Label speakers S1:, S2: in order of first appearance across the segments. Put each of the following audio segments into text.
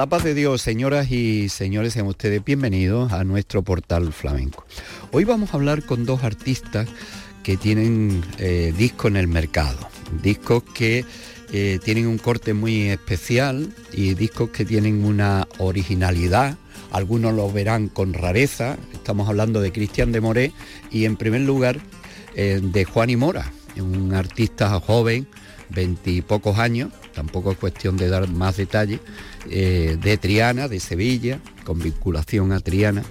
S1: la paz de Dios, señoras y señores, sean ustedes bienvenidos a nuestro portal flamenco. Hoy vamos a hablar con dos artistas que tienen eh, discos en el mercado, discos que eh, tienen un corte muy especial y discos que tienen una originalidad. Algunos lo verán con rareza. Estamos hablando de Cristian de Moré y en primer lugar eh, de Juan y Mora, un artista joven, veintipocos años, tampoco es cuestión de dar más detalles, eh, de Triana, de Sevilla, con vinculación a Triana,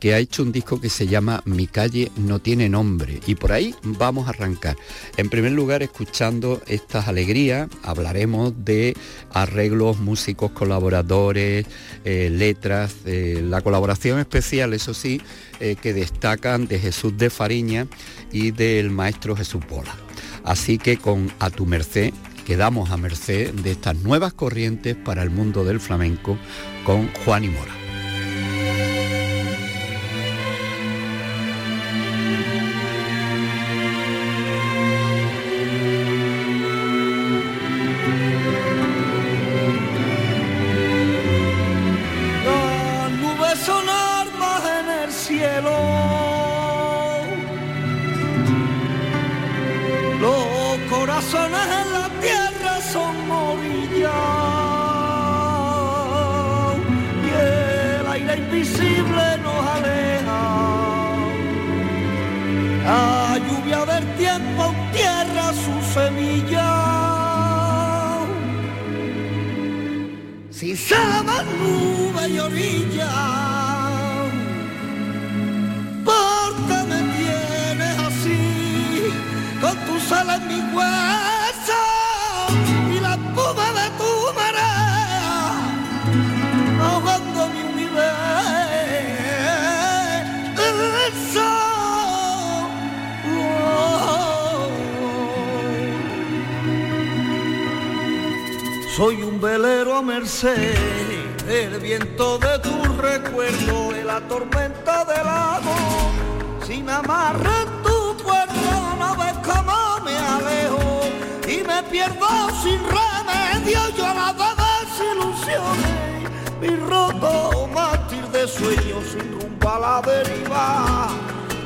S1: que ha hecho un disco que se llama Mi calle no tiene nombre. Y por ahí vamos a arrancar. En primer lugar, escuchando estas alegrías, hablaremos de arreglos, músicos, colaboradores, eh, letras, la colaboración especial, eso sí, eh, que destacan de Jesús de Fariña y del maestro Jesús Bola. Así que con A tu merced quedamos a merced de estas nuevas corrientes para el mundo del flamenco con Juan y Mora.
S2: El viento de tu recuerdo, la tormenta del amor. Si me amarra en tu cuerpo, no ves cómo me alejo y me pierdo sin remedio. Yo nada desilusiones, mi roto mártir de sueños sin rumbo a la deriva.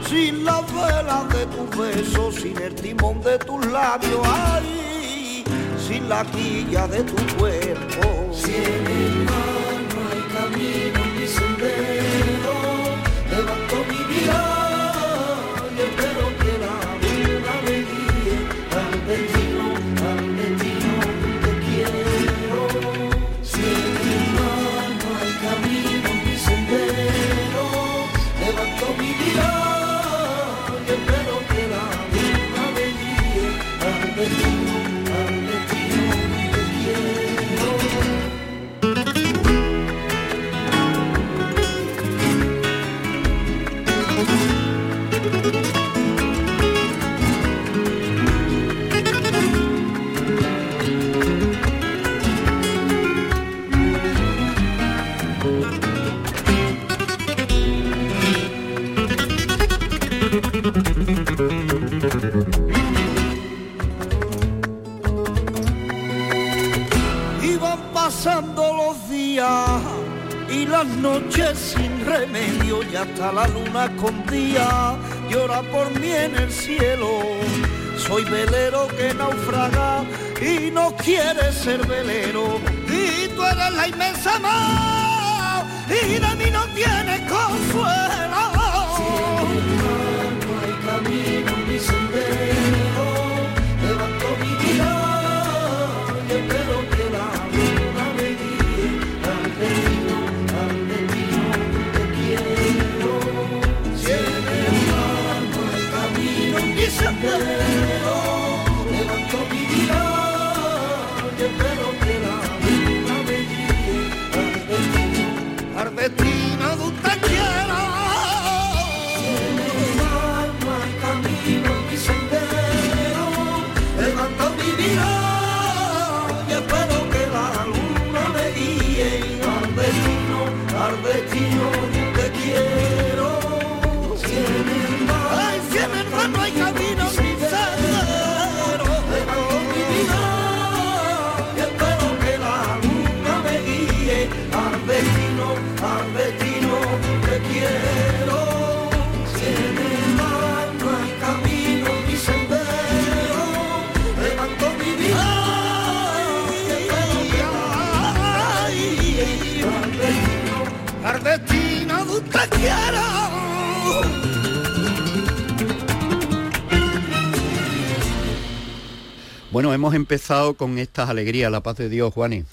S2: Sin las velas de tus besos, sin el timón de tus labios, ay sin la quilla de tu cuerpo.
S3: Si en el mar no hay camino y no
S2: quiere ser velero. Y tú eres la inmensa mar y de mí no tienes consuelo.
S1: Bueno, hemos empezado con estas alegrías, la paz de Dios, Juani.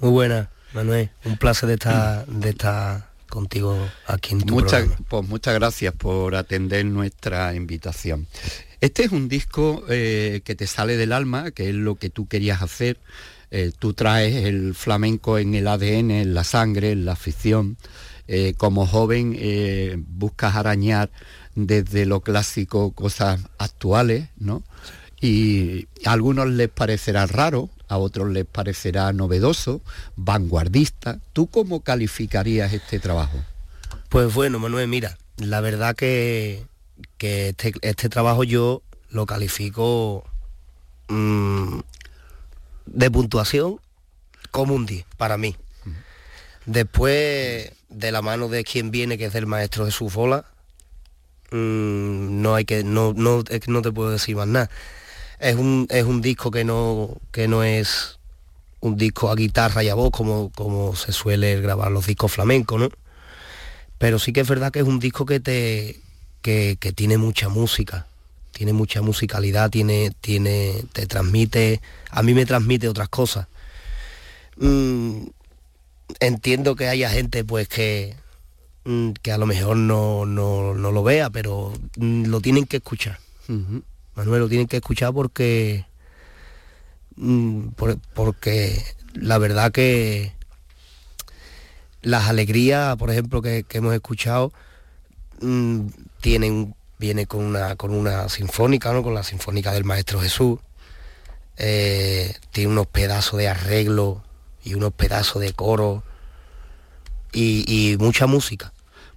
S4: Muy buena, Manuel. Un placer de estar, de estar contigo aquí en tu
S1: Muchas,
S4: programa.
S1: pues muchas gracias por atender nuestra invitación. Este es un disco eh, que te sale del alma, que es lo que tú querías hacer. Eh, tú traes el flamenco en el ADN, en la sangre, en la afición. Eh, como joven eh, buscas arañar desde lo clásico cosas actuales, ¿no? Y a algunos les parecerá raro, a otros les parecerá novedoso, vanguardista. ¿Tú cómo calificarías este trabajo?
S4: Pues bueno, Manuel, mira, la verdad que, que este, este trabajo yo lo califico mm, de puntuación como un 10 para mí. Después, de la mano de quien viene, que es el maestro Jesús Fola, mm, no hay que, no, no, no te puedo decir más nada. Es un, es un disco que no, que no es un disco a guitarra y a voz como, como se suele grabar los discos flamencos, ¿no? Pero sí que es verdad que es un disco que te que, que tiene mucha música, tiene mucha musicalidad, tiene, tiene, te transmite, a mí me transmite otras cosas. Mm, entiendo que haya gente pues que, mm, que a lo mejor no, no, no lo vea, pero mm, lo tienen que escuchar. Manuel, lo tienen que escuchar porque mm, por- porque la verdad que las alegrías, por ejemplo, que, hemos escuchado, mm, tienen, viene con una, con una sinfónica, ¿no? con la sinfónica del Maestro Jesús. Eh, tiene unos pedazos de arreglo y unos pedazos de coro y, y mucha música.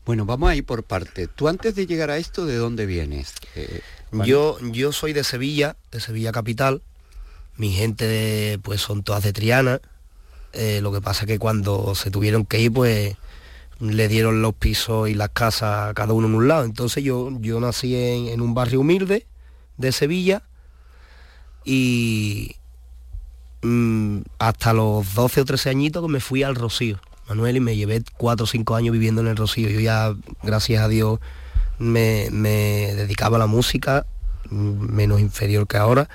S1: Bueno, vamos a ir por parte. Tú antes de llegar a esto, ¿de dónde vienes? Eh,
S4: Yo, yo soy de Sevilla, de Sevilla capital. Mi gente pues son todas de Triana. Eh, lo que pasa es que cuando se tuvieron que ir, pues le dieron los pisos y las casas a cada uno en un lado. Entonces yo, yo nací en, en un barrio humilde de Sevilla y mm, hasta los 12 o 13 añitos que me fui al Rocío, Manuel, y me llevé 4 o 5 años viviendo en el Rocío. Yo ya, gracias a Dios, me, me dedicaba a la música, menos inferior que ahora,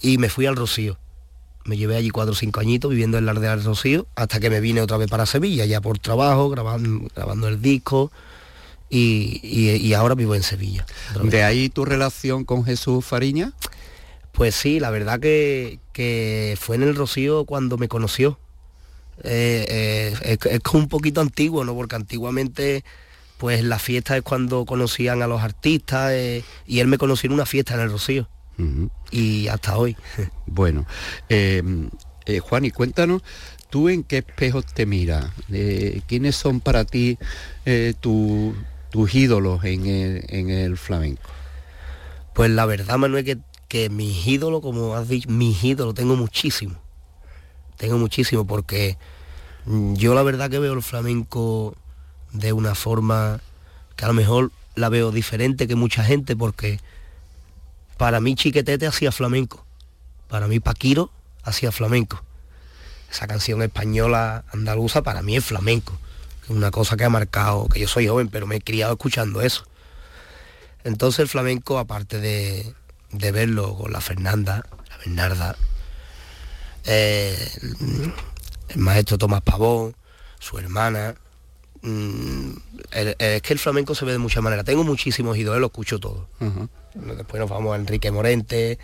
S4: y me fui al Rocío. Me llevé allí 4 o 5 añitos viviendo en la aldea del Rocío, hasta que me vine otra vez para Sevilla, ya por trabajo, grabando, grabando el disco, y, y- y ahora vivo en Sevilla.
S1: ¿De ahí tu relación con Jesús Fariña?
S4: Pues sí, la verdad que, que fue en el Rocío cuando me conoció. Eh, eh, es, un poquito antiguo, ¿no? Porque antiguamente, pues la fiesta es cuando conocían a los artistas eh, y él me conoció en una fiesta en el Rocío. Y hasta hoy.
S1: Bueno, eh, eh, Juan, y cuéntanos, ¿tú en qué espejos te miras? ¿Quiénes son para ti tu- tus ídolos en el, en el flamenco?
S4: Pues la verdad, Manuel, que, que mis ídolos, como has dicho, mis ídolos tengo muchísimo. Tengo muchísimo porque mm, yo la verdad que veo el flamenco de una forma que a lo mejor la veo diferente que mucha gente porque para mí Chiquetete hacía flamenco. Para mí Paquiro hacía flamenco. Esa canción española andaluza para mí es flamenco. Una cosa que ha marcado, que yo soy joven, pero me he criado escuchando eso. Entonces el flamenco, aparte de, de verlo con la Fernanda, la Bernarda, eh, el maestro Tomás Pavón, su hermana, mm, el- es que el flamenco se ve de muchas maneras. Tengo muchísimos ídolos, lo escucho todo. Después nos vamos a Enrique Morente,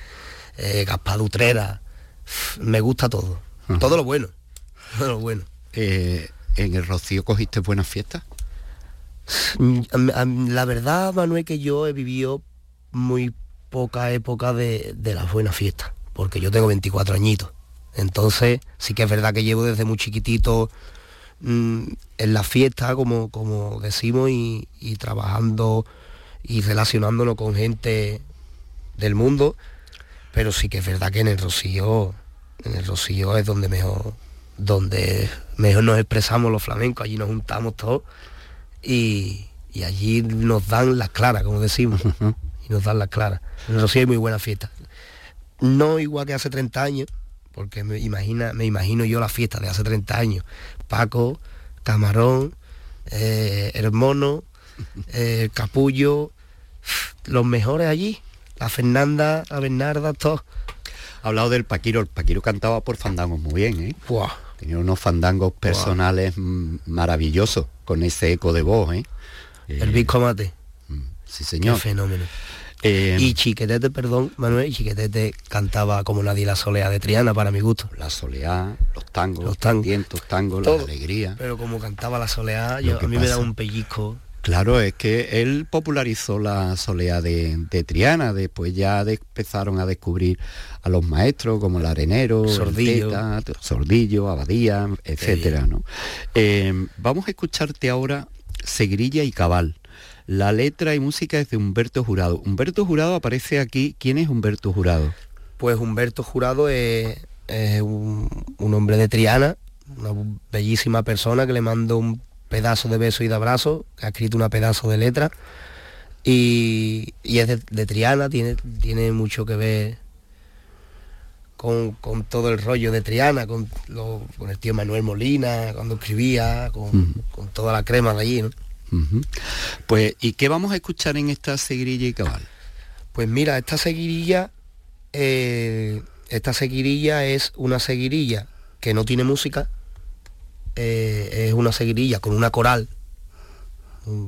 S4: eh, Gaspar Utrera. Me gusta todo. Todo lo bueno. Todo lo bueno.
S1: Eh, ¿En el Rocío cogiste buenas fiestas?
S4: Mm, La verdad, Manuel, que yo he vivido muy poca época de, de las buenas fiestas, porque yo tengo 24 añitos. Entonces, sí que es verdad que llevo desde muy chiquitito mm, en la fiesta, como, como decimos, y, y trabajando y relacionándonos con gente del mundo, pero sí que es verdad que en el Rocío, en el Rocío es donde mejor, donde mejor nos expresamos los flamencos, allí nos juntamos todos y, y allí nos dan las claras, como decimos, y nos dan las claras. En el Rocío hay muy buena fiesta. No igual que hace 30 años, porque me, imagina, me imagino yo la fiesta de hace 30 años. Paco, Camarón, eh, el Mono, eh, el Capullo, los mejores allí. La Fernanda, la Bernarda, todos.
S1: Ha hablado del Paquiro. El Paquiro cantaba por fandangos muy bien, ¿eh?
S4: Buah.
S1: Tenía unos fandangos personales mm, maravillosos, con ese eco de voz, ¿eh?
S4: El
S1: Eh,
S4: Bisco Mate.
S1: Sí,
S4: Qué
S1: señor.
S4: fenómeno.
S1: Eh,
S4: Y Chiquetete, perdón, Manuel, y Chiquetete cantaba como nadie la solea de Triana, para mi gusto.
S1: la soleá, los tangos,
S4: Los tangos.
S1: vientos, tangos,
S4: Todo.
S1: la alegría.
S4: Pero como cantaba la soleá, yo, a mí me da un pellizco.
S1: Claro, es que él popularizó la soleá de, de Triana, después ya de- empezaron a descubrir a los maestros como el arenero, el
S4: Sordillo.
S1: Teta, Sordillo, Abadía, etcétera, ¿no? Eh, vamos a escucharte ahora Segrilla y Cabal. La letra y música es de Humberto Jurado. Humberto Jurado aparece aquí. ¿Quién es Humberto Jurado?
S4: Pues Humberto Jurado es, es un, un hombre de Triana, una bellísima persona que le mando un pedazo de beso y de abrazo, que ha escrito una pedazo de letra. Y, y es de, de Triana, tiene, tiene mucho que ver con, con todo el rollo de Triana, con, lo- con el tío Manuel Molina, cuando escribía, con, con toda la crema de allí, ¿no?
S1: Pues, ¿y qué vamos a escuchar en esta Segrilla y Cabal?
S4: Pues mira, esta seguirilla, eh, esta seguirilla es una seguirilla que no tiene música, eh, es una seguirilla con una coral, mm,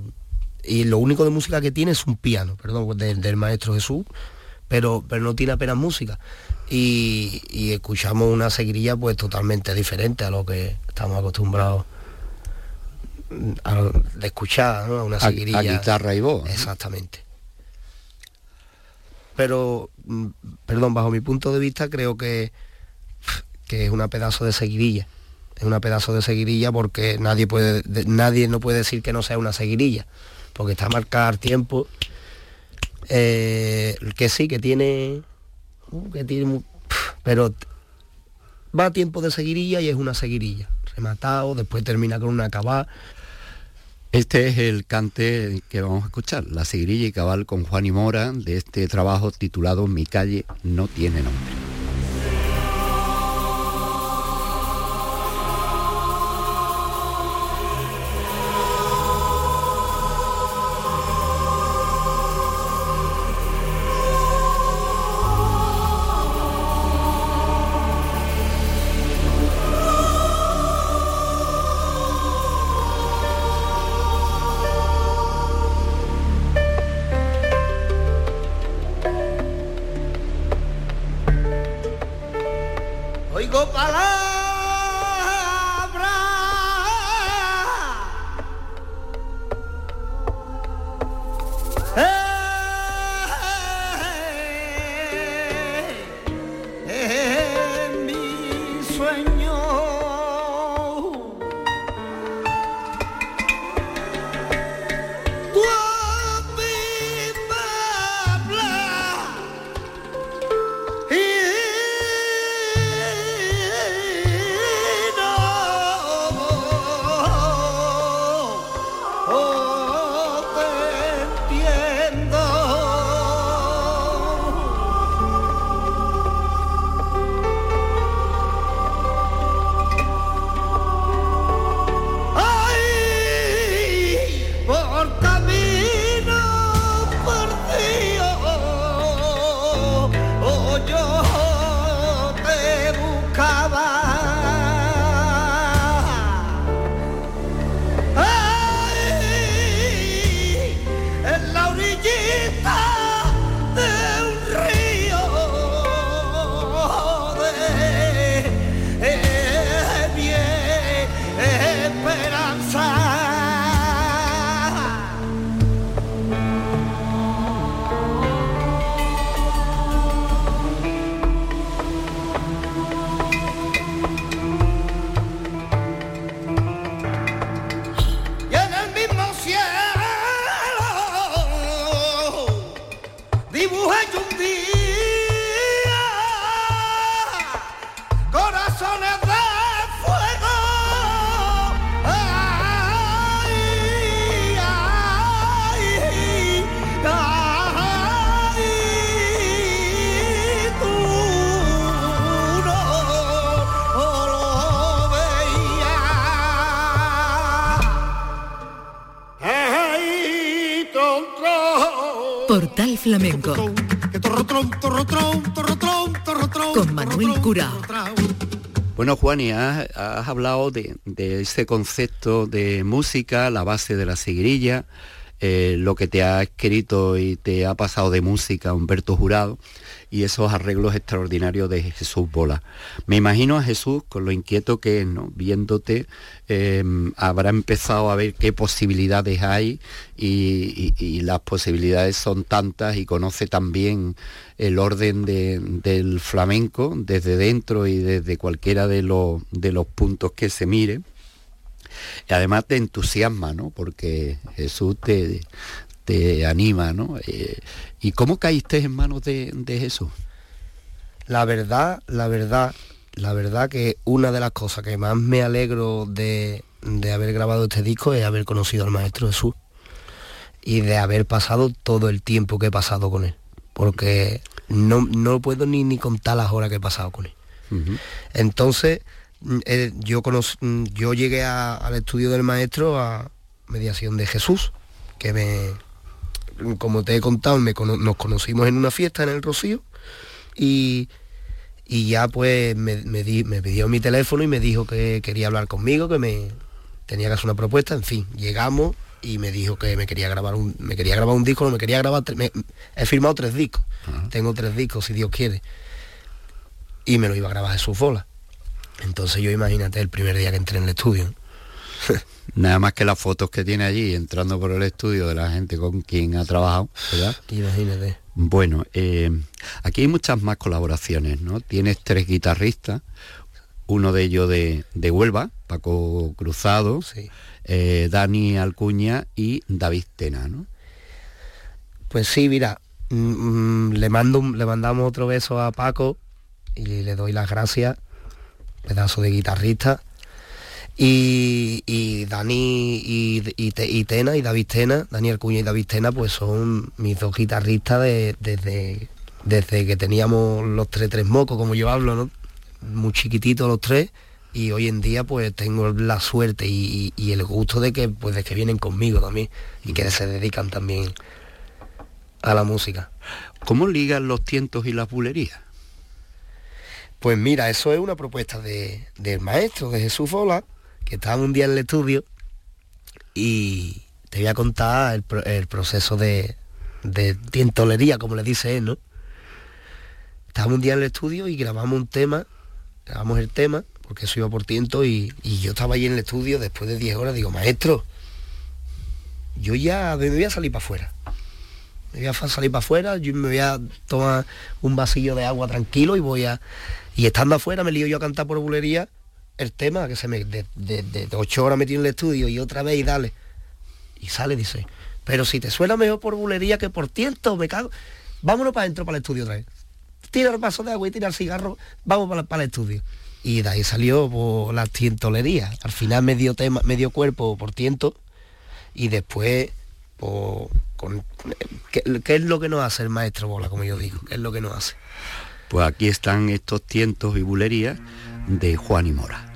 S4: y lo único de música que tiene es un piano, perdón, del, del maestro Jesús, pero, pero no tiene apenas música. Y, y escuchamos una seguirilla pues totalmente diferente a lo que estamos acostumbrados a, de escuchar, ¿no? Una
S1: A,
S4: seguirilla.
S1: a guitarra y voz.
S4: Exactamente. Pero, mm, perdón, bajo mi punto de vista creo que, que es una pedazo de seguirilla. Es una pedazo de seguirilla porque nadie puede, de- nadie no puede decir que no sea una seguirilla. Porque está marcada al tiempo. Eh, que sí, que tiene. uh, que tiene pero va a tiempo de seguirilla y es una seguirilla. Rematado, después termina con una acabada.
S1: Este es el cante que vamos a escuchar, la Segrilla y Cabal con Juan y Mora, de este trabajo titulado Mi calle no tiene nombre.
S5: Portal Flamenco con Manuel Curao.
S1: Bueno, Juani, has, has hablado de, de ese concepto de música, la base de la seguirilla, eh, lo que te ha escrito y te ha pasado de música Humberto Jurado y esos arreglos extraordinarios de Jesús Bola. Me imagino a Jesús con lo inquieto que es, ¿no? Viéndote, eh, habrá empezado a ver qué posibilidades hay y, las posibilidades son tantas y conoce también el orden de- del flamenco desde dentro y desde cualquiera de los, de los puntos que se mire. Y además te entusiasma, ¿no? Porque Jesús te, te anima, ¿no? Eh, ¿Y cómo caíste en manos de, de Jesús?
S4: La verdad, la verdad, la verdad que una de las cosas que más me alegro de, de haber grabado este disco es haber conocido al Maestro Jesús y de haber pasado todo el tiempo que he pasado con él. Porque no, no puedo ni, ni contar las horas que he pasado con él. Entonces, mm, eh, yo, mm, yo llegué a- al estudio del maestro a mediación de Jesús, que me, como te he contado, me cono- nos conocimos en una fiesta en el Rocío y, y ya pues me, me di- me pidió mi teléfono y me dijo que quería hablar conmigo, que me tenía que hacer una propuesta, en fin, llegamos y me dijo que me quería grabar un, me quería grabar un disco, no me quería grabar, me- he firmado tres discos, tengo tres discos si Dios quiere y me lo iba a grabar Jesús Bola. Entonces yo imagínate el primer día que entré en el estudio. ¿no?
S1: Nada más que las fotos que tiene allí entrando por el estudio de la gente con quien ha trabajado, ¿verdad?
S4: Imagínate.
S1: Bueno, eh, aquí hay muchas más colaboraciones, ¿no? Tienes tres guitarristas, uno de ellos de, de Huelva, Paco Cruzado,
S4: Sí.
S1: eh, Dani Alcuña y David Tena, ¿no?
S4: Pues sí, mira, mm, mm, le mando le mandamos otro beso a Paco y le doy las gracias, pedazo de guitarrista. Y, y Dani y, y Te- y Tena y David Tena, Daniel Cuña y David Tena, pues son mis dos guitarristas de- desde, desde que teníamos los tres tres mocos, como yo hablo, ¿no? Muy chiquititos los tres. Y hoy en día pues tengo la suerte y el gusto de que pues de que vienen conmigo también y que se dedican también a la música.
S1: ¿Cómo ligan los tientos y las bulerías?
S4: Pues mira, eso es una propuesta de- del maestro, de Jesús Fola, que estaba un día en el estudio y te voy a contar el, pro- el proceso de, de tientolería, como le dice él, ¿no? Estábamos un día en el estudio y grabamos un tema, grabamos el tema, porque eso iba por tiento y, yo estaba ahí en el estudio después de 10 horas, digo, maestro, yo ya me voy a salir para afuera. Me voy a salir para afuera, yo me voy a tomar un vasillo de agua tranquilo y voy a... Y estando afuera me lío yo a cantar por bulería el tema, que se me... De, de, de- ocho horas metido en el estudio y otra vez y dale. Y sale, dice, pero si te suena mejor por bulería que por tiento, me cago. Vámonos para adentro para el estudio otra vez. Tira el vaso de agua y tira el cigarro, vamos para, para el estudio. Y de ahí salió por la tientolería. Al final medio tema, medio cuerpo por tiento y después por, con, ¿qué, qué es lo que nos hace el maestro Bola, como yo digo? ¿Qué es lo que nos hace?
S1: Pues aquí están estos tientos y bulerías de Juan y Mora.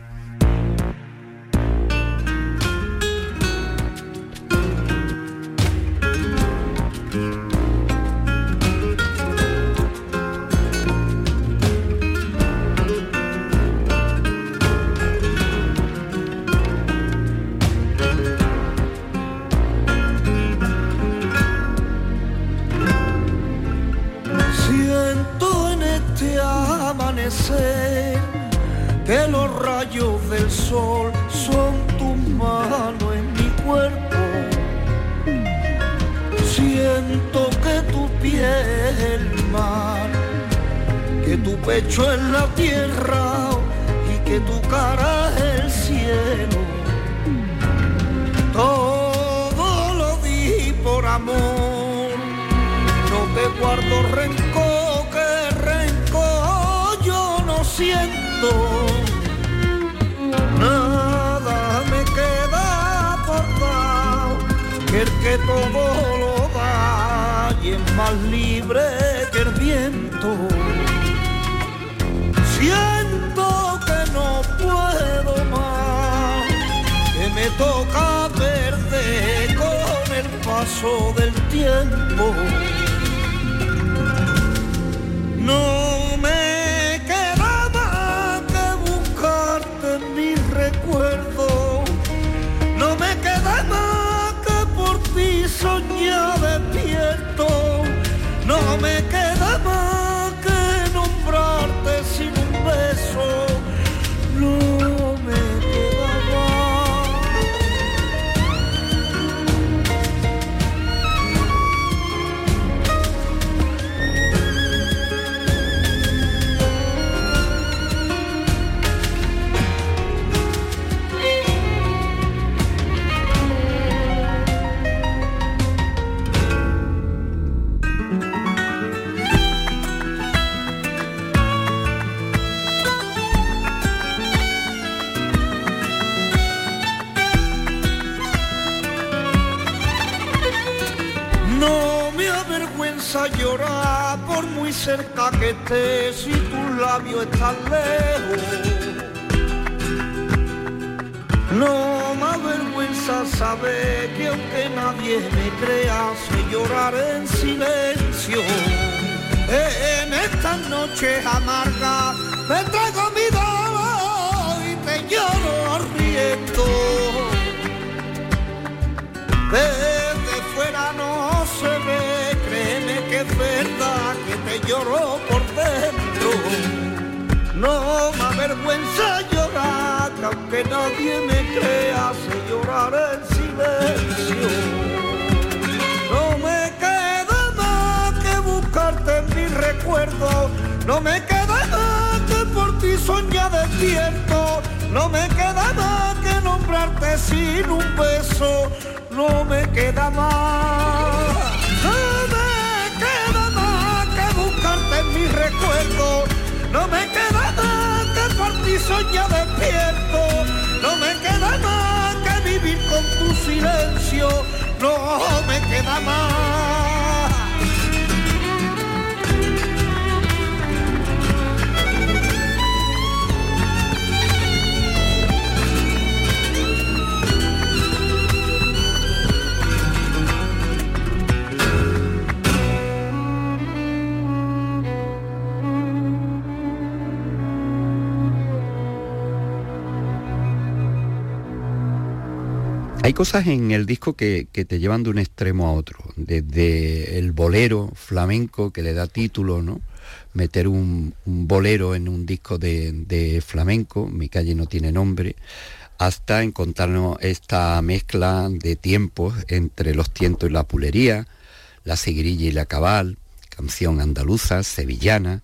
S2: Pecho es la tierra y que tu cara es el cielo. Todo lo di por amor no te guardo rencor, que rencor yo no siento. Nada me queda por que el que todo lo da y es más libre que el viento. Siento que no puedo más, que me toca perder con el paso del tiempo. No cerca que estés si tus labios están lejos. No me avergüenza saber que aunque nadie me crea, sé llorar en silencio. En estas noches amargas me traigo mi dolor y te lloro riendo. Desde fuera no se ve, créeme que es verdad lloro por dentro. No me avergüenza llorar, que aunque nadie me crea, sé llorar en silencio. No me queda más que buscarte en mi recuerdo, no me queda más que por ti soñar despierto, no me queda más que nombrarte sin un beso, no me queda más. No me queda más que por ti soñar despierto, no me queda más que vivir con tu silencio, no me queda más.
S1: Hay cosas en el disco que, que te llevan de un extremo a otro, desde el bolero flamenco que le da título, ¿no? Meter un, bolero en un disco de, de flamenco, Mi calle no tiene nombre, hasta encontrarnos esta mezcla de tiempos entre los tientos y la pulería, la seguirilla y la cabal, canción andaluza, sevillana,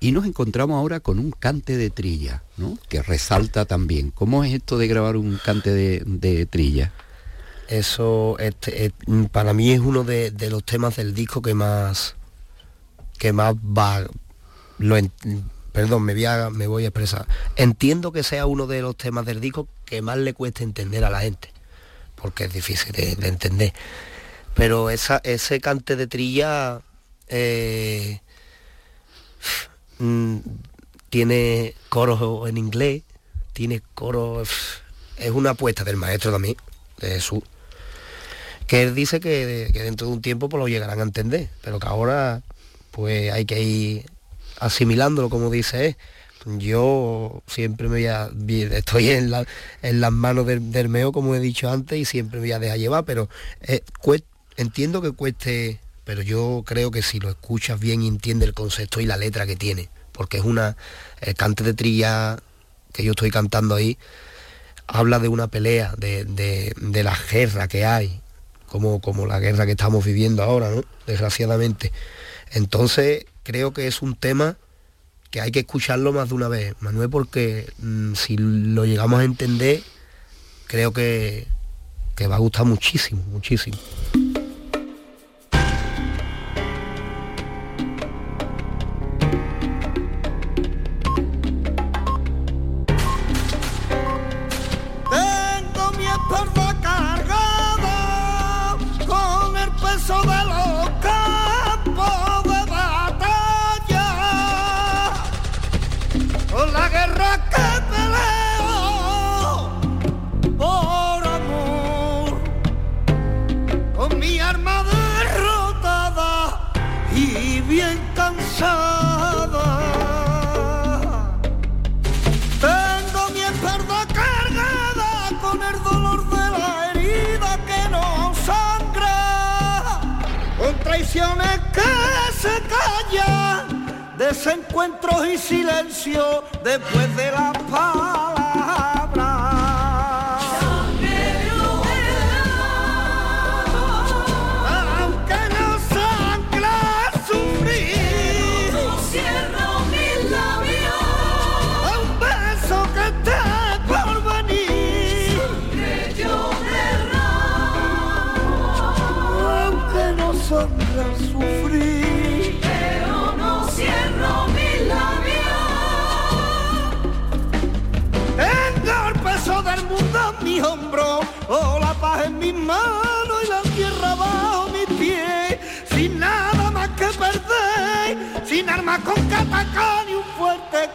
S1: y nos encontramos ahora con un cante de trilla, ¿no? que resalta también. ¿Cómo es esto de grabar un cante de, de trilla?
S4: Eso este, eh, para mí es uno de, de los temas del disco que más que más va lo en- perdón me voy, a, me voy a expresar entiendo que sea uno de los temas del disco que más le cuesta entender a la gente porque es difícil de, de entender pero esa, ese cante de trilla eh, mm, tiene coros en inglés tiene coros es una apuesta del maestro también de Jesús que él dice que, que dentro de un tiempo pues lo llegarán a entender, pero que ahora pues hay que ir asimilándolo como dice él. Yo siempre me voy a, estoy en, la- las manos del, meo como he dicho antes y siempre me voy a dejar llevar, pero eh, entiendo que cueste, pero yo creo que si lo escuchas bien y entiendes el concepto y la letra que tiene, porque es una, el cante de trilla que yo estoy cantando ahí, habla de una pelea, de, de- de la guerra que hay, como, como la guerra que estamos viviendo ahora, ¿no? Desgraciadamente. Entonces, creo que es un tema que hay que escucharlo más de una vez, Manuel, porque mm, si lo llegamos a entender, creo que, que va a gustar muchísimo, muchísimo.
S2: Que se desencuentros y silencio después de la palabra.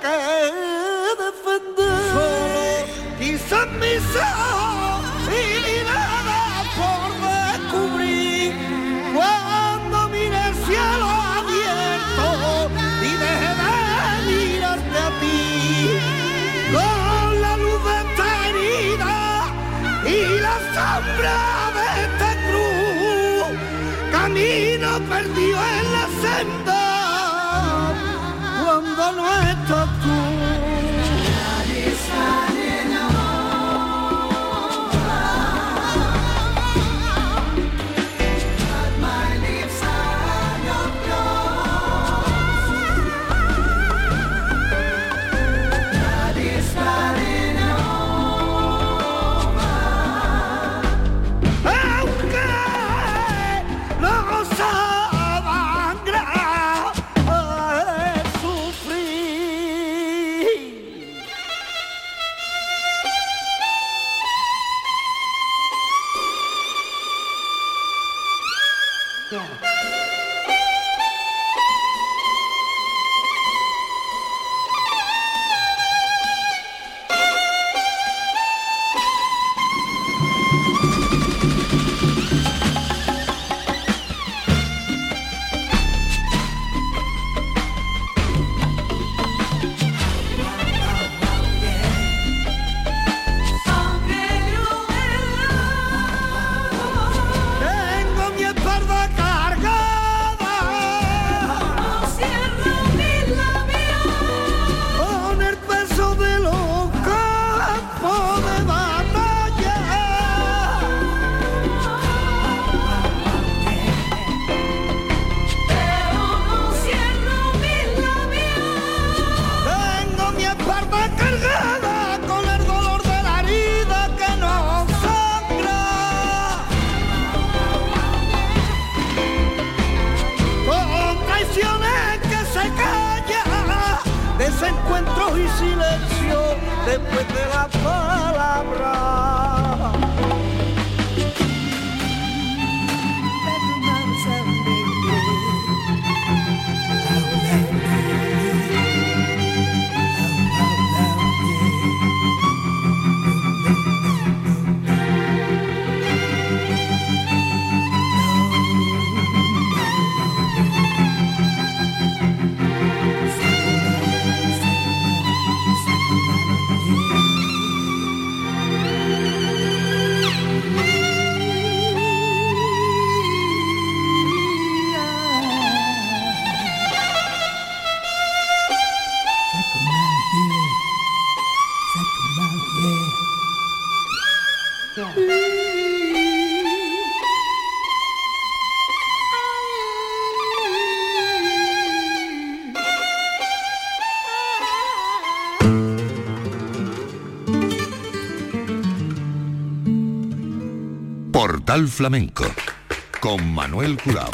S2: Que defender. Solo quizás mis ojos y nada por descubrir cuando mire el cielo abierto y deje de mirarte a ti con la luz de esta herida y la sombra de esta cruz camino perdido en la senda no estás
S6: Flamenco con Manuel Curao.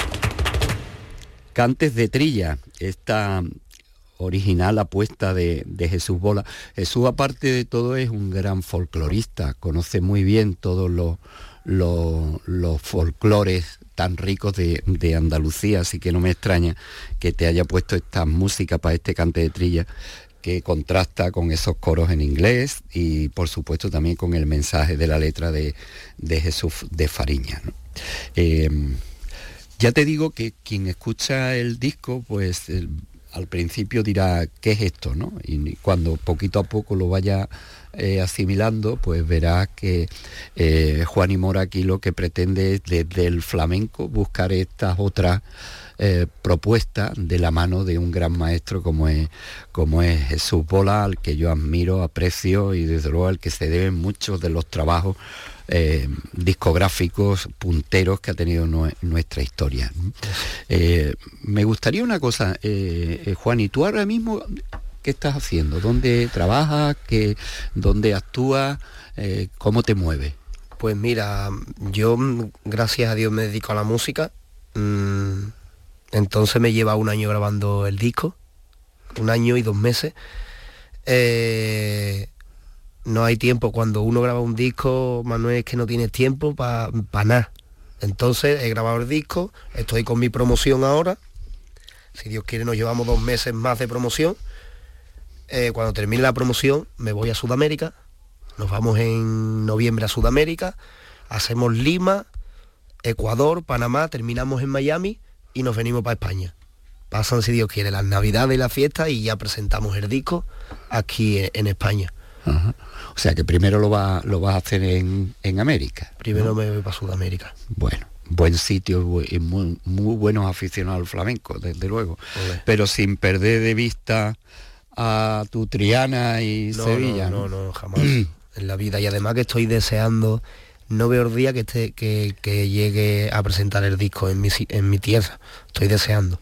S1: Cantes de Trilla, esta original apuesta de, Jesús Bola. Jesús, aparte de todo, es un gran folclorista, conoce muy bien todos los, los, los folclores tan ricos de, de Andalucía, así que no me extraña que te haya puesto esta música para este cante de trilla que contrasta con esos coros en inglés y por supuesto también con el mensaje de la letra de, de Jesús de Fariña. Eh, Ya te digo que quien escucha el disco, pues al principio dirá, ¿qué es esto? ¿no? Y cuando poquito a poco lo vaya eh, asimilando, pues verás que eh, Juan y Mora aquí lo que pretende es desde el flamenco buscar estas otras eh, propuesta de la mano de un gran maestro como es, como es Jesús Bola, al que yo admiro, aprecio y desde luego al que se deben muchos de los trabajos eh, discográficos punteros que ha tenido nuestra historia. Eh, me gustaría una cosa, Juan, ¿y tú ahora mismo qué estás haciendo? ¿Dónde trabajas? ¿Qué, ¿Dónde actúas? ¿Cómo te mueves?
S4: Pues mira, yo gracias a Dios me dedico a la música. Mm, entonces me lleva un año grabando el disco, un año y dos meses. Eh, no hay tiempo. Cuando uno graba un disco, Manuel, es que no tienes tiempo para nada. Entonces he grabado el disco, estoy con mi promoción ahora. Si Dios quiere nos llevamos dos meses más de promoción. Eh, cuando termine la promoción me voy a Sudamérica. Nos vamos en noviembre a Sudamérica. Hacemos Lima, Ecuador, Panamá, terminamos en Miami y nos venimos para España. Pasan, si Dios quiere, las navidades y la fiesta y ya presentamos el disco aquí en, España.
S1: O sea que primero lo, va, lo vas a hacer en, América.
S4: Primero me voy para Sudamérica.
S1: Bueno, buen sitio y muy, buenos aficionados al flamenco, desde luego. Pero sin perder de vista a tu Triana y Sevilla.
S4: No, no, no, jamás. en la vida. Y además que estoy deseando no veo el día que, esté, que, llegue a presentar el disco en mi, en mi tierra. Estoy deseando.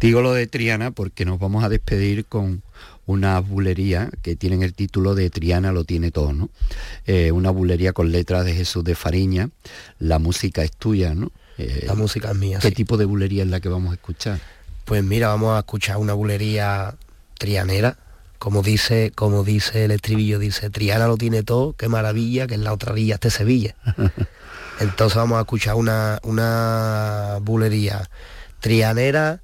S1: Digo lo de Triana porque nos vamos a despedir con una bulería que tienen el título de Triana lo tiene todo, ¿no? Eh, una bulería con letras de Jesús de Fariña, la música es tuya, ¿no?
S4: Eh, la música es mía.
S1: ¿Qué tipo de bulería es la que vamos a escuchar?
S4: Pues mira, vamos a escuchar una bulería trianera, como dice, como dice el estribillo, dice, Triana lo tiene todo, qué maravilla, que en la otra villa esté Sevilla. Entonces vamos a escuchar una, una bulería trianera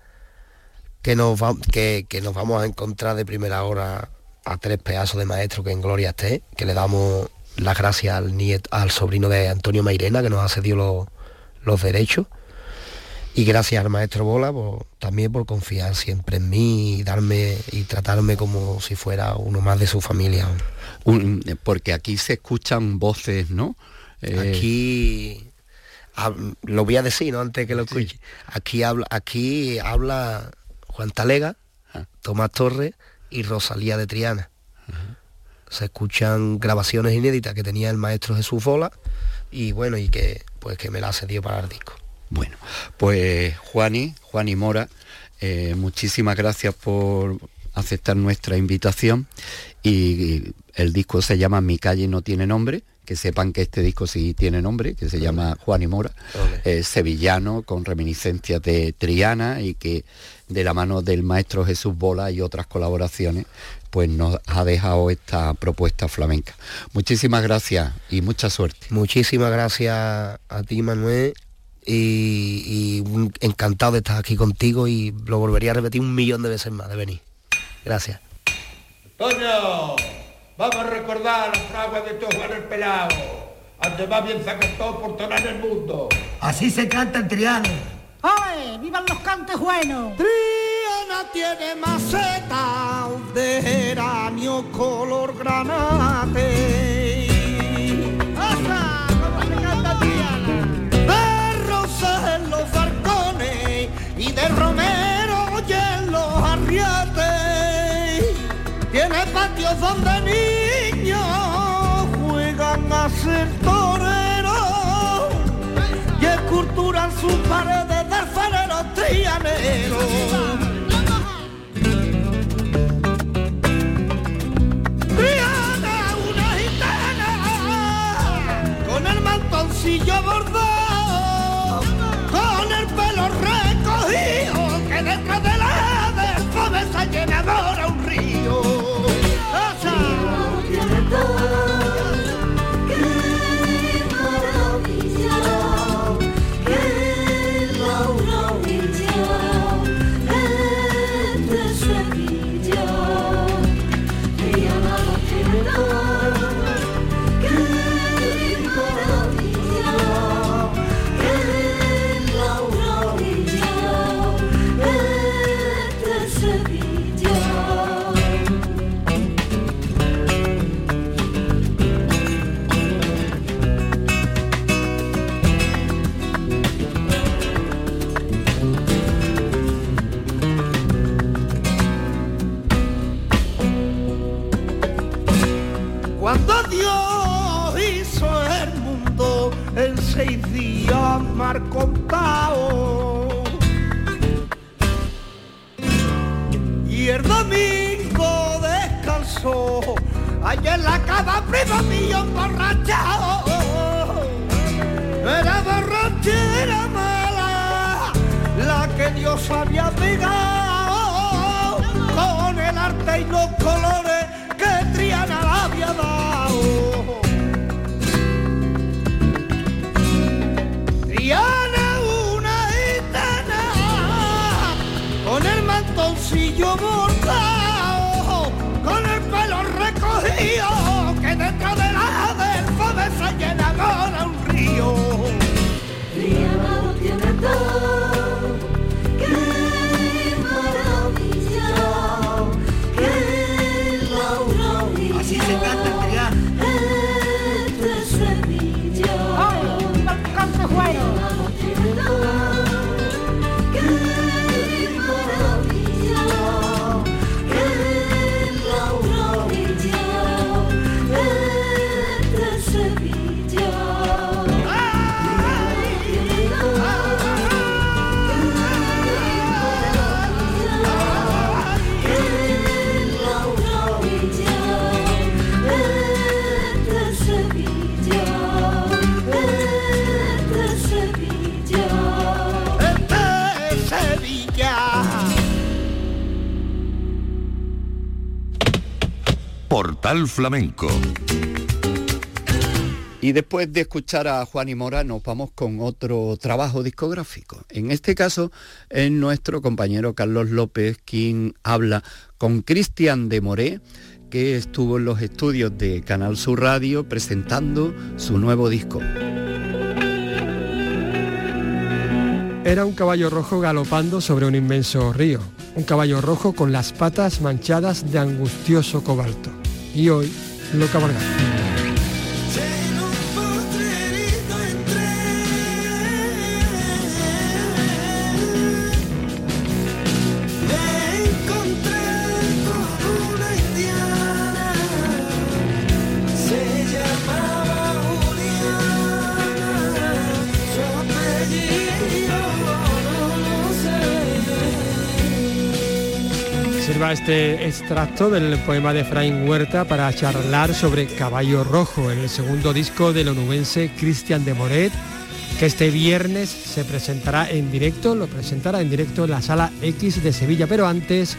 S4: que nos, que, nos vamos a encontrar de primera hora a tres pedazos de maestro que en gloria esté, que le damos las gracias al, al sobrino de Antonio Mairena, que nos ha cedido los derechos y gracias al maestro Bola también por confiar siempre en mí y darme y tratarme como si fuera uno más de su familia.
S1: porque aquí se escuchan voces, ¿no?
S4: Eh, aquí lo voy a decir, ¿no? Antes que lo escuche. Aquí habla, aquí habla Juan Talega, ah. Tomás Torres y Rosalía de Triana. Se escuchan grabaciones inéditas que tenía el maestro Jesús Bola y bueno, y que pues que me la ha cedido para el disco.
S1: Bueno, pues Juani, Juani Mora, eh, muchísimas gracias por aceptar nuestra invitación y el disco se llama Mi calle no tiene nombre, que sepan que este disco sí tiene nombre, que se llama Juan y Mora, sevillano con reminiscencias de Triana y que de la mano del maestro Jesús Bola y otras colaboraciones, pues nos ha dejado esta propuesta flamenca. Muchísimas gracias y mucha suerte.
S4: Muchísimas gracias a ti, Manuel, y, encantado de estar aquí contigo y lo volvería a repetir un millón de veces más de venir. Gracias.
S5: Toño, vamos a recordar la fragua de tu Juan el Pelado. Antes va bien todo por tocar el mundo.
S7: Así se canta en Triana.
S8: ¡Ay! ¡Vivan los cantes buenos!
S2: Triana tiene maceta de geranio color granate romero y en los arriates. Tiene patios donde niños juegan a ser toreros y esculturan sus paredes de alfareros trianeros. Y el domingo descansó, en la cama prima mío emborrachado. Era borrachera mala, la que Dios había pegado con el arte y los colores 我不
S9: Portal Flamenco.
S1: Y después de escuchar a Juan y Mora nos vamos con otro trabajo discográfico. En este caso es nuestro compañero Carlos López quien habla con Cristian de Moré, que estuvo en los estudios de Canal Sur Radio presentando su nuevo disco.
S10: Era un caballo rojo galopando sobre un inmenso río, un caballo rojo con las patas manchadas de angustioso cobalto. Y hoy lo cabalgamos. Este extracto del poema de Efraín Huerta para charlar sobre Caballo Rojo, el segundo disco del onubense Cristian de Moret, que este viernes se presentará en directo, lo presentará en directo en la Sala X de Sevilla, pero antes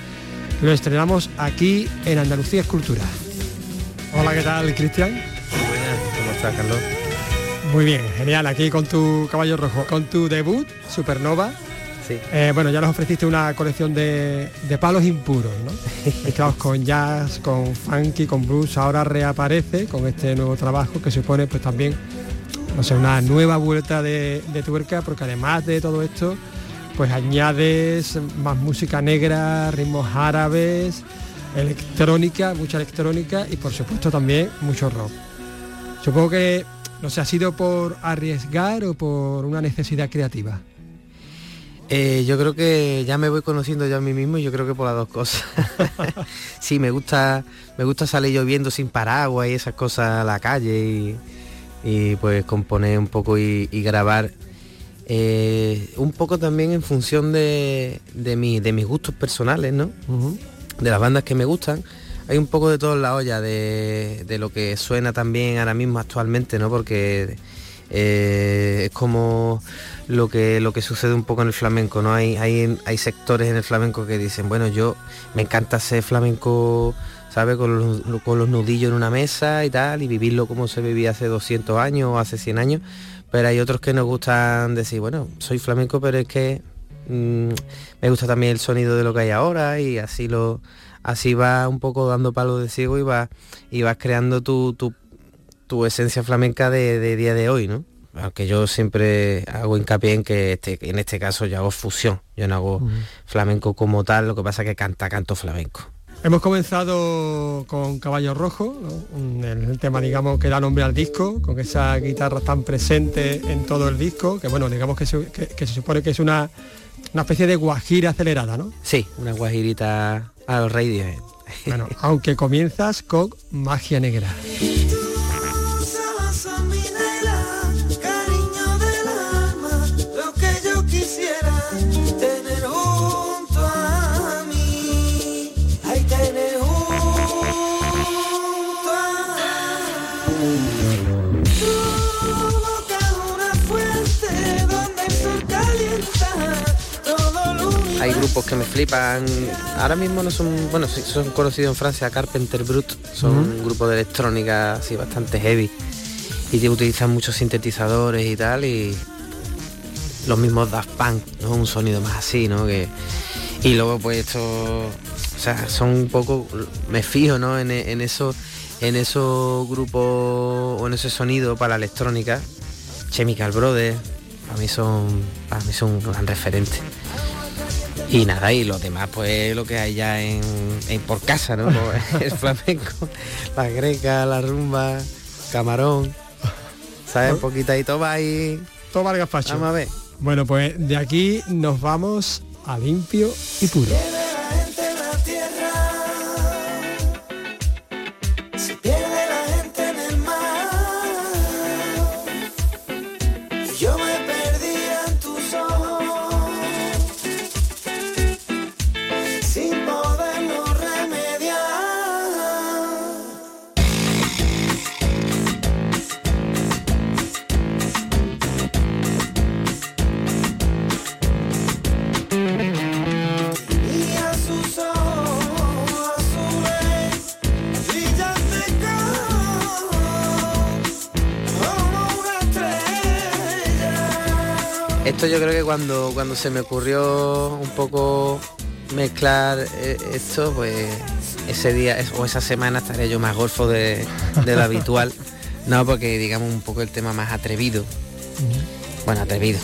S10: lo estrenamos aquí en Andalucía Escultura. Hola, ¿qué tal, Cristian?
S11: ¿Cómo estás, Carlos?
S10: Muy bien, genial, aquí con tu Caballo Rojo, con tu debut, Supernova.
S11: Sí.
S10: Eh, bueno, ya nos ofreciste una colección de, de palos impuros, ¿no? Mezclados con jazz, con funky, con blues. Ahora reaparece con este nuevo trabajo que supone pues también, no sé, una nueva vuelta de, de tuerca, porque además de todo esto, pues añades más música negra, ritmos árabes, electrónica, mucha electrónica y por supuesto también mucho rock. Supongo que, no sé, ha sido por arriesgar o por una necesidad creativa.
S11: Eh, yo creo que ya me voy conociendo yo a mí mismo y yo creo que por las dos cosas. sí, me gusta, me gusta salir lloviendo sin paraguas y esas cosas a la calle y, y, pues componer un poco y, y grabar. eh, un poco también en función de, de, mi- de mis gustos personales, ¿no? De las bandas que me gustan. Hay un poco de todo en la olla, de, de lo que suena también ahora mismo actualmente, ¿no? Porque eh, es como lo que lo que sucede un poco en el flamenco no hay, hay hay sectores en el flamenco que dicen bueno yo me encanta ser flamenco sabe con los, con los nudillos en una mesa y tal y vivirlo como se vivía hace 200 años o hace 100 años pero hay otros que nos gustan decir bueno soy flamenco pero es que mm, me gusta también el sonido de lo que hay ahora y así lo así va un poco dando palos de ciego y vas y vas creando tu, tu esencia flamenca de, de día de hoy, ¿no? Aunque yo siempre hago hincapié en que este, en este caso yo hago fusión, yo no hago flamenco como tal, lo que pasa es que canta canto flamenco.
S10: Hemos comenzado con Caballo Rojo, ¿no? El tema digamos que da nombre al disco, con esa guitarra tan presente en todo el disco, que bueno, digamos que se, que- que se supone que es una, una especie de guajira acelerada, ¿no?
S11: Sí, una guajirita a los Radiohead.
S10: Bueno, aunque comienzas con Magia Negra.
S11: hay grupos que me flipan. Ahora mismo no son, bueno, son conocidos en Francia, Carpenter Brut, son un grupo de electrónica así bastante heavy y que utilizan muchos sintetizadores y tal y los mismos Daft Punk, ¿no? Un sonido más así, ¿no? Que, y luego pues esto, o sea, son un poco, me fijo, ¿no? En, en eso en esos grupos o en ese sonido para la electrónica, Chemical Brothers, para mí son, para mí son un gran referente. Y nada, y los demás pues lo que hay ya en, en por casa, ¿no? El flamenco, la greca, la rumba, camarón, ¿sabes? Poquita y toma y.
S10: Toma el gazpacho.
S11: Vamos a ver.
S10: Bueno, pues de aquí nos vamos a limpio y puro.
S11: Esto yo creo que cuando, cuando se me ocurrió un poco mezclar eh, esto, pues ese día o esa semana estaré yo más golfo de, de lo habitual. No, porque digamos un poco el tema más atrevido. Bueno, atrevido.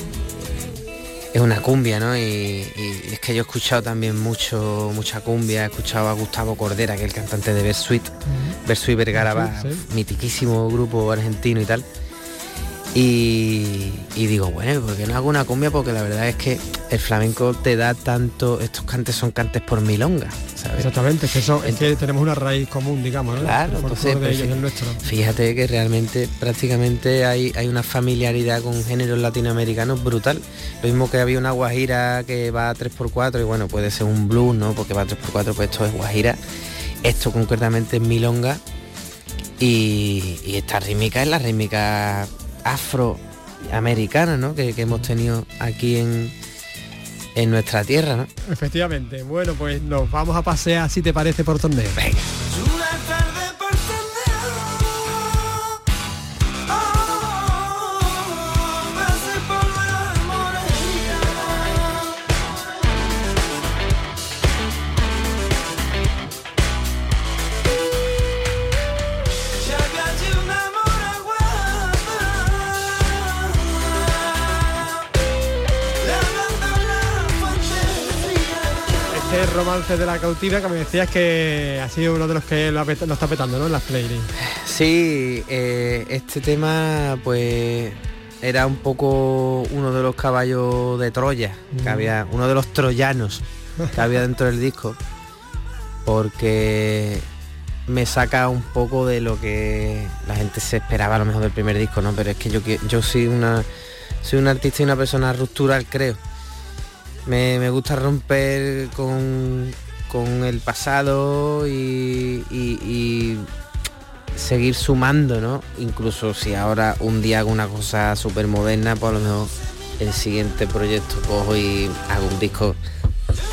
S11: Es una cumbia, ¿no? Y, y es que yo he escuchado también mucho, mucha cumbia, he escuchado a Gustavo Cordera, que es el cantante de Bersuit, Bersuit Vergara,
S10: Sí, sí.
S11: mitiquísimo grupo argentino y tal. Y, y digo, bueno, ¿por qué no hago una cumbia? Porque la verdad es que el flamenco te da tanto, estos cantes son cantes por milonga, ¿sabes?
S10: Exactamente, que eso es que tenemos una raíz común, digamos, ¿no?
S11: Claro,
S10: El
S11: entonces,
S10: folclore de
S11: pues,
S10: ellos y el nuestro.
S11: Fíjate que realmente prácticamente hay, hay una familiaridad con géneros latinoamericanos brutal. Lo mismo que había una guajira que va a 3x4 y bueno, puede ser un blues, ¿no? Porque va a 3x4, pues esto es guajira. Esto concretamente es milonga. Y, y esta rítmica es la rítmica afroamericana, ¿no? Que, que hemos tenido aquí en, en nuestra tierra, ¿no?
S10: Efectivamente. Bueno, pues nos vamos a pasear, si te parece, por torneo.
S3: Una
S10: romance de la cautiva que me decías que ha sido uno de los que lo, ha pet- lo está petando, ¿no? En las playlists.
S11: Sí, eh, este tema pues era un poco uno de los caballos de Troya, que había, uno de los troyanos que había dentro del disco, porque me saca un poco de lo que la gente se esperaba a lo mejor del primer disco, ¿no? Pero es que yo, que- yo soy una soy un artista y una persona ruptural, creo. Me, me gusta romper con, con el pasado y, seguir sumando, ¿no? Incluso si ahora un día hago una cosa súper moderna, pues a lo mejor el siguiente proyecto cojo y hago un disco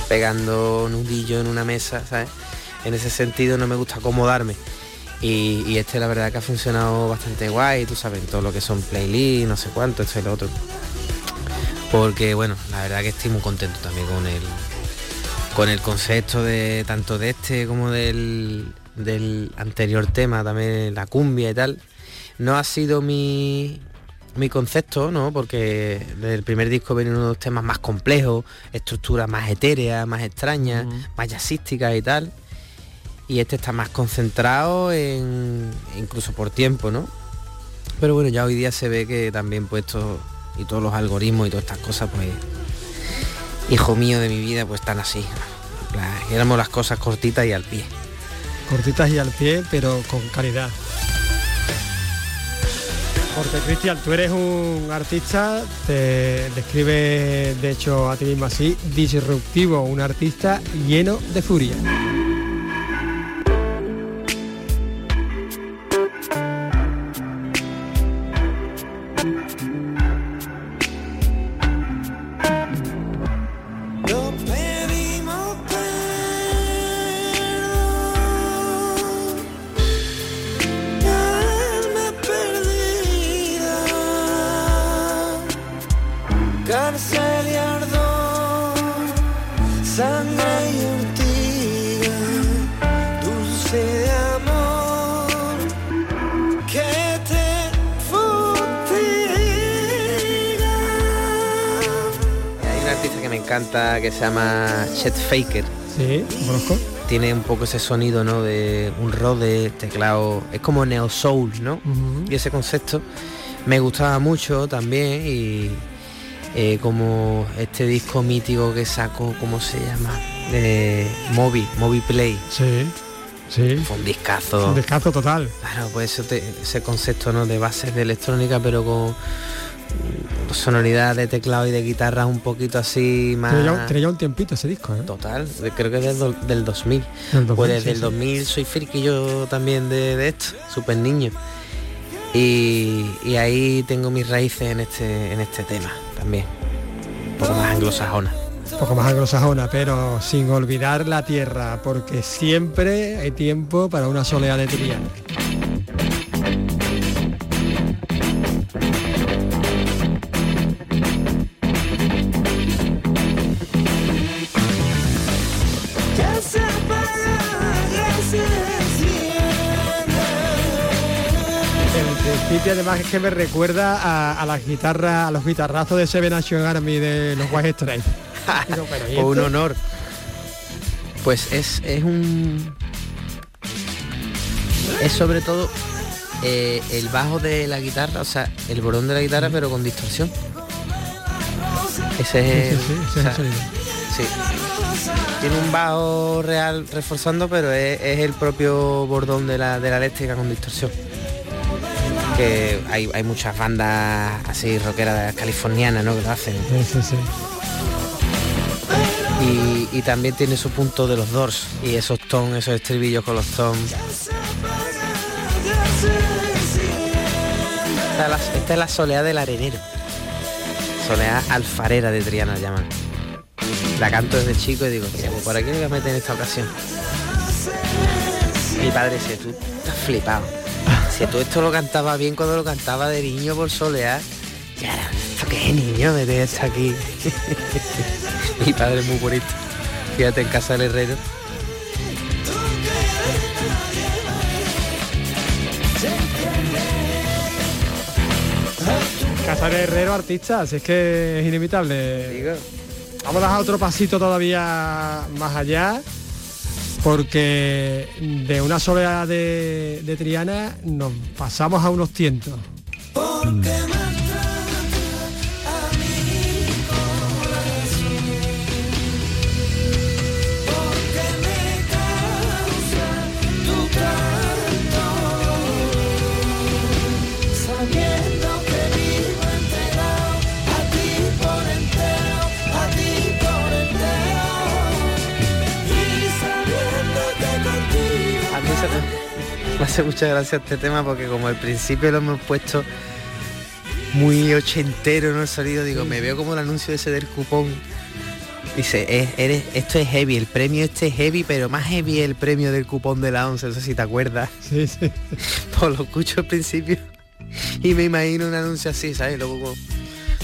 S11: pegando nudillo en una mesa, ¿sabes? En ese sentido no me gusta acomodarme. Y, y este la verdad que ha funcionado bastante guay, tú sabes, todo lo que son playlists, no sé cuánto, esto y lo otro. Porque bueno, la verdad que estoy muy contento también con el con el concepto de tanto de este como del, del anterior tema, también la cumbia y tal. No ha sido mi, mi concepto, ¿no? Porque del primer disco vienen unos temas más complejos, estructuras más etéreas, más extrañas, más jazzísticas y tal. Y este está más concentrado en incluso por tiempo, ¿no? Pero bueno, ya hoy día se ve que también puesto y todos los algoritmos y todas estas cosas, pues hijo mío de mi vida, pues están así. Éramos las cosas cortitas y al pie.
S10: Cortitas y al pie, pero con calidad. Porque Cristian, tú eres un artista, te describe de hecho a ti mismo así, disruptivo, un artista lleno de furia.
S3: Sangre y ortiga, dulce de amor que te fustiga.
S11: Hay un artista que me encanta que se llama Chet Faker.
S10: Sí, ¿lo conozco.
S11: Tiene un poco ese sonido, ¿no? De un rock de teclado. Es como neo soul, ¿no? Y ese concepto me gustaba mucho también y eh, como este disco mítico que sacó, ¿cómo se llama? De Moby, Moby Play.
S10: Sí, sí.
S11: Fue un discazo.
S10: Un descanso total.
S11: Claro, pues eso te- ese concepto ¿no? de bases de electrónica, pero con sonoridad de teclado y de guitarra un poquito así más...
S10: Tiene ya, un- tiempito ese disco, ¿eh?
S11: Total, creo que es del, do- del 2000.
S10: Del 2000,
S11: pues desde
S10: sí,
S11: el
S10: sí.
S11: 2000 soy friki yo también de, de esto, súper niño. Y, ahí tengo mis raíces en este, en este tema también. Un poco más anglosajona.
S10: Un poco más anglosajona, pero sin olvidar la tierra, porque siempre hay tiempo para una soleada de Triana. Principio además es que me recuerda a, a las guitarras, a los guitarrazos de Seven Nation Army de los White Stripes. ¿y
S11: un honor. Pues es, es un... Es sobre todo eh, el bajo de la guitarra, o sea, el borón de la guitarra pero con distorsión. Ese es...
S10: Sí, sí, sí, ese
S11: o
S10: es el
S11: sea,
S10: sonido.
S11: Sí. Tiene un bajo real reforzando, pero es, es el propio bordón de la, de la eléctrica con distorsión. Que hay, hay muchas bandas así rockeras californianas ¿no? que lo hacen.
S10: Sí, sí, sí.
S11: Y, y también tiene su punto de los Doors y esos tones, esos estribillos con los tones. Esta es la, esta es la soleá del arenero. Soleá alfarera de Triana la llaman. La canto desde chico y digo, "Mira, pues por aquí me voy a meter en esta ocasión. Mi padre dice, tú estás flipado. Si tú esto lo cantaba bien cuando lo cantaba de niño por soleá, ya, ¿esto qué es niño? Meter esto aquí. Mi padre es muy bonito. Fíjate en casa del herrero.
S10: Casa de Herrero, artista, si es que es inevitable. Vamos a dar otro pasito todavía más allá, porque de una soledad de, Triana nos pasamos a unos tientos.
S11: Hace mucha gracia este tema porque como al principio lo hemos puesto muy ochentero, ¿no? El sonido, digo, me veo como el anuncio ese del cupón. Dice, "Es- eres, esto es heavy, el premio este es heavy, pero más heavy el premio del cupón de la 11, no sé si te acuerdas.
S10: Sí, sí.
S11: Pues lo escucho al principio y me imagino un anuncio así, ¿sabes? Luego con,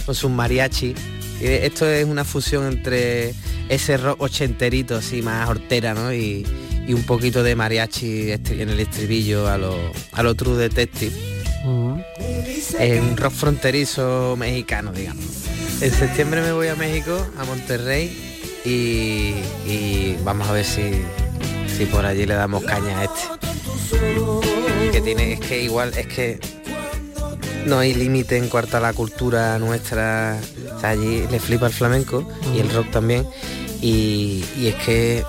S11: con sus mariachi. Y esto es una fusión entre ese rock ochenterito así más hortera, ¿no? Y, y un poquito de mariachi en el estribillo a lo, a lo True Detective. Es un rock fronterizo mexicano, digamos. En septiembre me voy a México, a Monterrey, y, y vamos a ver si, si por allí le damos caña a este. Que tiene, es que igual, es que no hay límite en cuanto a la cultura nuestra. O sea, allí le flipa el flamenco y el rock también. Y, y es que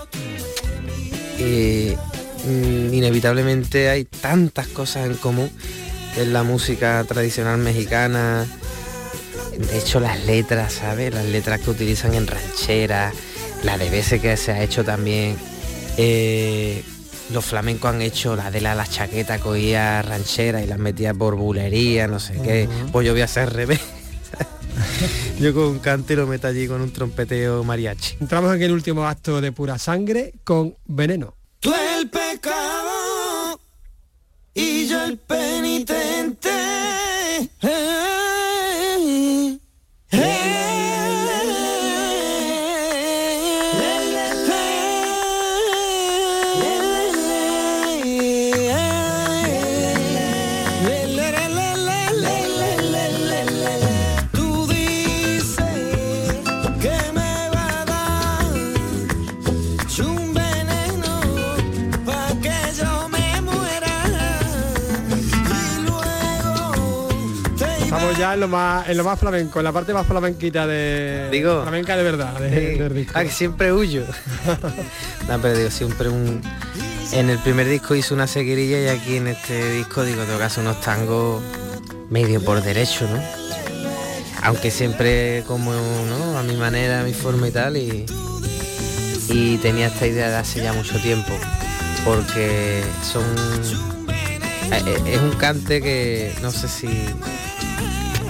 S11: eh, mm, inevitablemente hay tantas cosas en común en la música tradicional mexicana. De hecho, las letras, ¿sabes? Las letras que utilizan en rancheras, la de veces que se ha hecho también. eh, los flamencos han hecho la de la, la chaqueta, cogía ranchera y las metía por bulería, no sé qué. Pues yo voy a hacer revés. yo con un cante lo meto allí con un trompeteo mariachi.
S10: Entramos en el último acto de pura sangre con veneno.
S3: Tú el pecado y yo el penitente. Eh,
S10: ya en lo más en lo más flamenco, en la parte más flamenquita de
S11: Digo.
S10: flamenca de verdad, de- del disco.
S11: Ah, que siempre huyo. no, pero digo, siempre un... En el primer disco hice una seguirilla y aquí en este disco digo, tengo que hacer unos tangos medio por derecho, ¿no? Aunque siempre como, ¿no? A mi manera, a mi forma y tal, y, y tenía esta idea de hace ya mucho tiempo, porque son... eh, eh, Es un cante que no sé si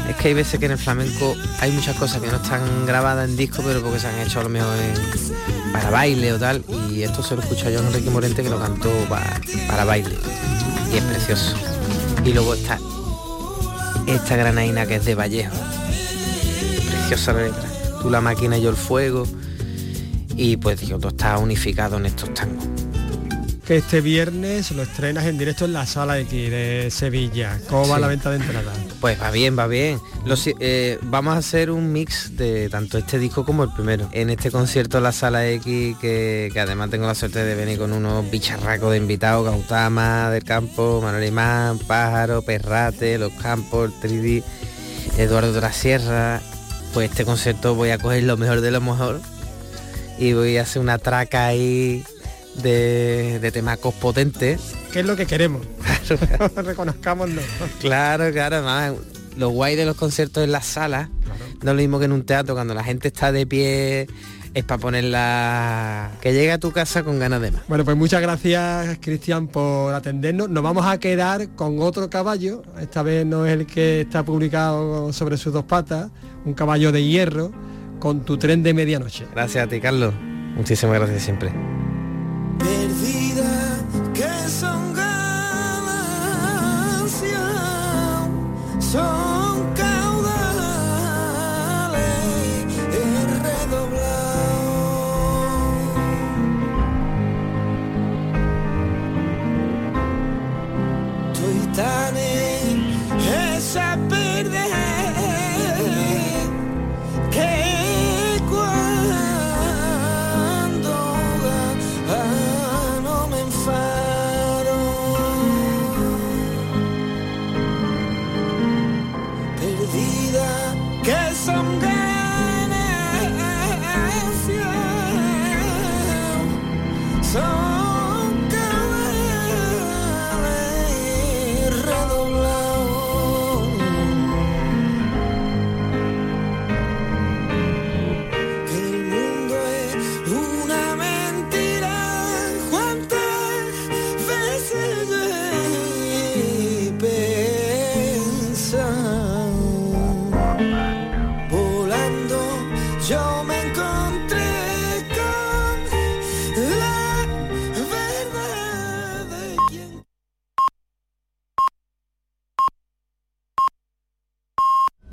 S11: es que hay veces que en el flamenco hay muchas cosas que no están grabadas en disco, pero porque se han hecho a lo mejor para baile o tal. Y esto se lo escucho yo Enrique Morente que lo cantó pa- para baile. Y es precioso. Y luego está esta granaina que es de Vallejo. Preciosa la letra. Tú la máquina y yo el fuego. Y pues digo, todo está unificado en estos tangos.
S10: Que este viernes lo estrenas en directo en la sala X de Sevilla. ¿Cómo va
S11: Sí.
S10: la venta de entradas?
S11: Pues va bien, va bien. Lo si- eh, vamos a hacer un mix de tanto este disco como el primero. En este concierto la Sala X, que, que además tengo la suerte de venir con unos bicharracos de invitados, Gautama del Campo, Manuel Imán, Pájaro, Perrate, Los Campos, el 3D, Eduardo de la Sierra. Pues este concierto voy a coger lo mejor de lo mejor y voy a hacer una traca ahí de, de temacos potentes.
S10: ¿Qué es lo que queremos? Reconozcámoslo.
S11: Claro, claro, además lo guay de los conciertos en las salas, no es lo mismo que en un teatro, cuando la gente está de pie, es para ponerla... que llegue a tu casa con ganas de más.
S10: Bueno, pues muchas gracias Cristian por atendernos. Nos vamos a quedar con otro caballo. Esta vez no es el que está publicado sobre sus dos patas, un caballo de hierro con tu tren de medianoche.
S11: Gracias a ti, Carlos. Muchísimas gracias siempre.
S3: Perdida que son ganancias